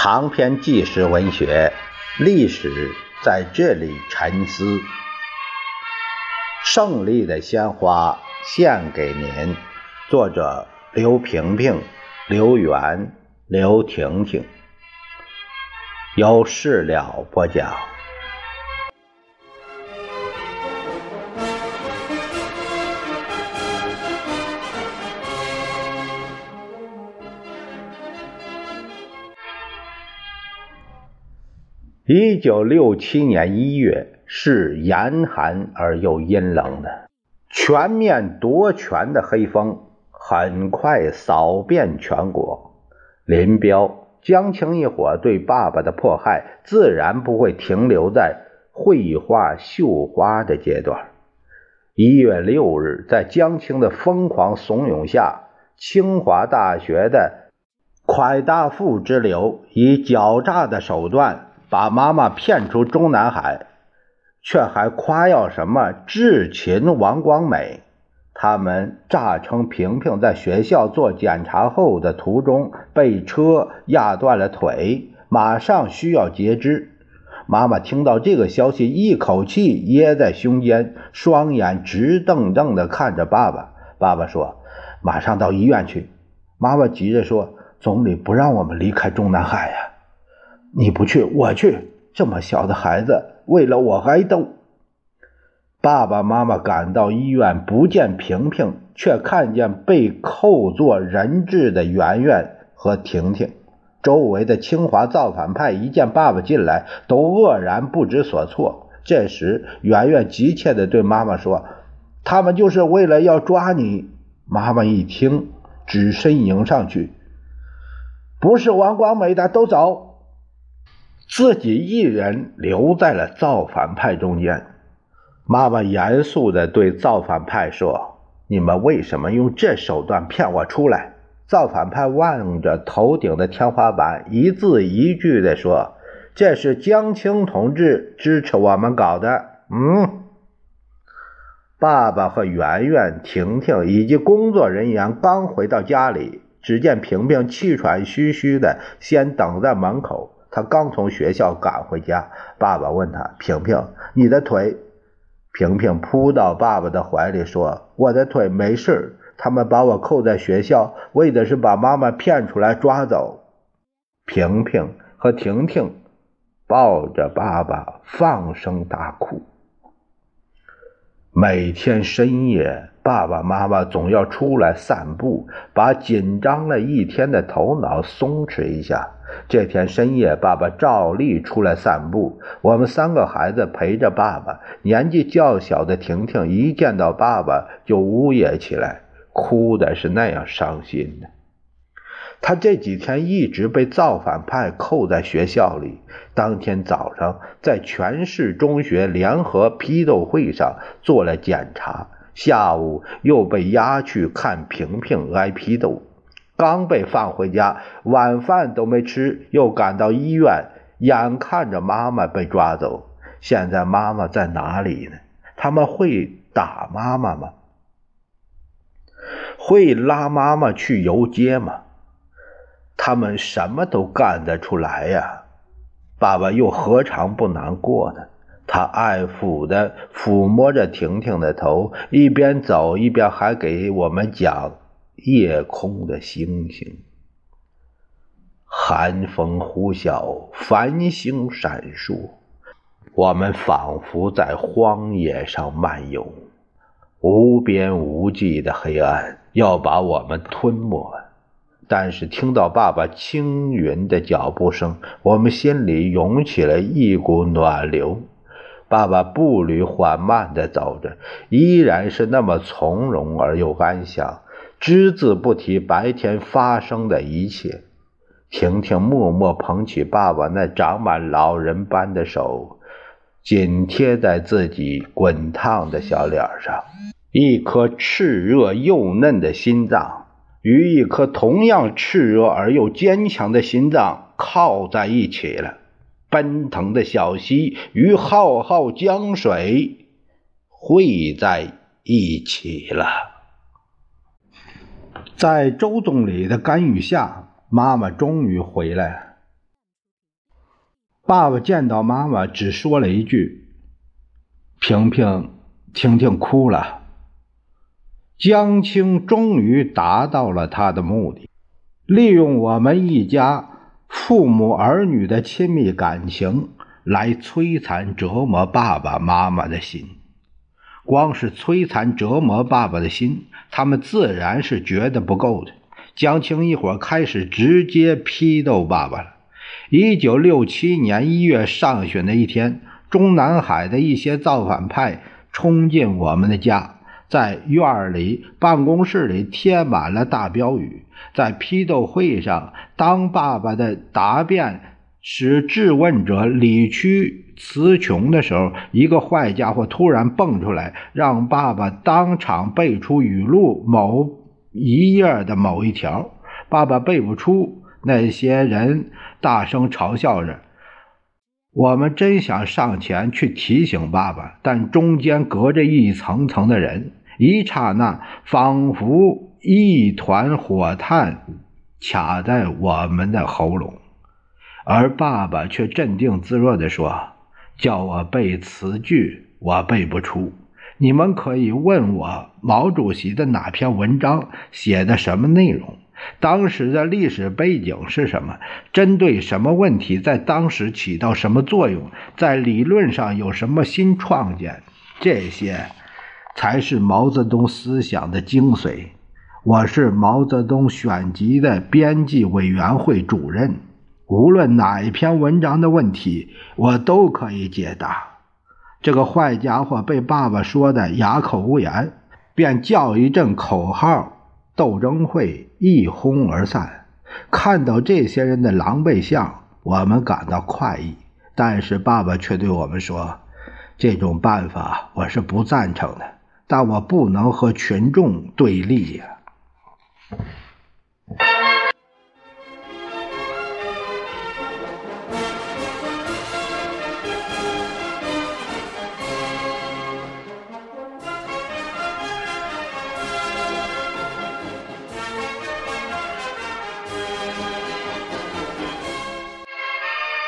长篇纪实文学，历史在这里沉思。胜利的鲜花献给您，作者刘萍萍、刘源、刘婷婷，由事了播讲。一九六七年一月是严寒而又阴冷的，全面夺权的黑风很快扫遍全国。林彪、江青一伙对爸爸的迫害，自然不会停留在绘画绣花的阶段。一月六日，在江青的疯狂怂恿下，清华大学的蒯大富之流以狡诈的手段。把妈妈骗出中南海，却还夸耀什么智擒王光美。他们诈称萍萍在学校做检查后的途中被车压断了腿，马上需要截肢。妈妈听到这个消息，一口气噎在胸间，双眼直瞪瞪地看着爸爸。爸爸说：“马上到医院去。”妈妈急着说：“总理不让我们离开中南海呀。”你不去，我去。这么小的孩子，为了我挨斗。爸爸妈妈赶到医院，不见萍萍，却看见被扣做人质的圆圆和婷婷。周围的清华造反派一见爸爸进来，都愕然不知所措。这时，圆圆急切地对妈妈说：“他们就是为了要抓你。”妈妈一听，只身迎上去：“不是王光美的，都走。”自己一人留在了造反派中间。妈妈严肃地对造反派说：“你们为什么用这手段骗我出来？”造反派望着头顶的天花板，一字一句地说：“这是江青同志支持我们搞的。”嗯。爸爸和圆圆、婷婷以及工作人员刚回到家里，只见平平气喘吁吁的先等在门口。他刚从学校赶回家，爸爸问他：“平平，你的腿？”平平扑到爸爸的怀里说：“我的腿没事，他们把我扣在学校，为的是把妈妈骗出来抓走。”平平和婷婷抱着爸爸放声大哭。每天深夜，爸爸妈妈总要出来散步，把紧张了一天的头脑松弛一下。这天深夜，爸爸照例出来散步。我们三个孩子陪着爸爸。年纪较小的婷婷一见到爸爸就呜咽起来，哭的是那样伤心的。他这几天一直被造反派扣在学校里。当天早上在全市中学联合批斗会上做了检查，下午又被押去看平平挨批斗。刚被放回家，晚饭都没吃，又赶到医院，眼看着妈妈被抓走。现在妈妈在哪里呢？他们会打妈妈吗？会拉妈妈去游街吗？他们什么都干得出来呀！爸爸又何尝不难过呢？他爱抚的抚摸着婷婷的头，一边走一边还给我们讲。夜空的星星，寒风呼啸，繁星闪烁，我们仿佛在荒野上漫游，无边无际的黑暗要把我们吞没。但是听到爸爸轻匀的脚步声，我们心里涌起了一股暖流。爸爸步履缓慢地走着，依然是那么从容而又安详。只字不提白天发生的一切。婷婷默默捧起爸爸那长满老人斑的手，紧贴在自己滚烫的小脸上。一颗炽热又嫩的心脏与一颗同样炽热而又坚强的心脏靠在一起了。奔腾的小溪与浩浩江水汇在一起了。在周总理的干预下，妈妈终于回来了。爸爸见到妈妈，只说了一句：“萍萍，婷婷哭了。”江青终于达到了他的目的，利用我们一家父母儿女的亲密感情来摧残折磨爸爸妈妈的心。光是摧残折磨爸爸的心，他们自然是觉得不够的。江青一伙开始直接批斗爸爸了。一九六七年一月上旬的一天，中南海的一些造反派冲进我们的家。在院里、办公室里贴满了大标语。在批斗会上，当爸爸的答辩使质问者理屈词穷的时候，一个坏家伙突然蹦出来，让爸爸当场背出语录某一页的某一条。爸爸背不出，那些人大声嘲笑着。我们真想上前去提醒爸爸，但中间隔着一层层的人。一刹那，仿佛一团火炭卡在我们的喉咙，而爸爸却镇定自若地说：“叫我背词句，我背不出。你们可以问我毛主席的哪篇文章写的什么内容，当时的历史背景是什么，针对什么问题，在当时起到什么作用，在理论上有什么新创建，这些。”才是毛泽东思想的精髓。我是毛泽东选集的编辑委员会主任，无论哪一篇文章的问题，我都可以解答。这个坏家伙被爸爸说的哑口无言，便叫一阵口号，斗争会一哄而散。看到这些人的狼狈相，我们感到快意，但是爸爸却对我们说：“这种办法我是不赞成的。”但我不能和群众对立呀。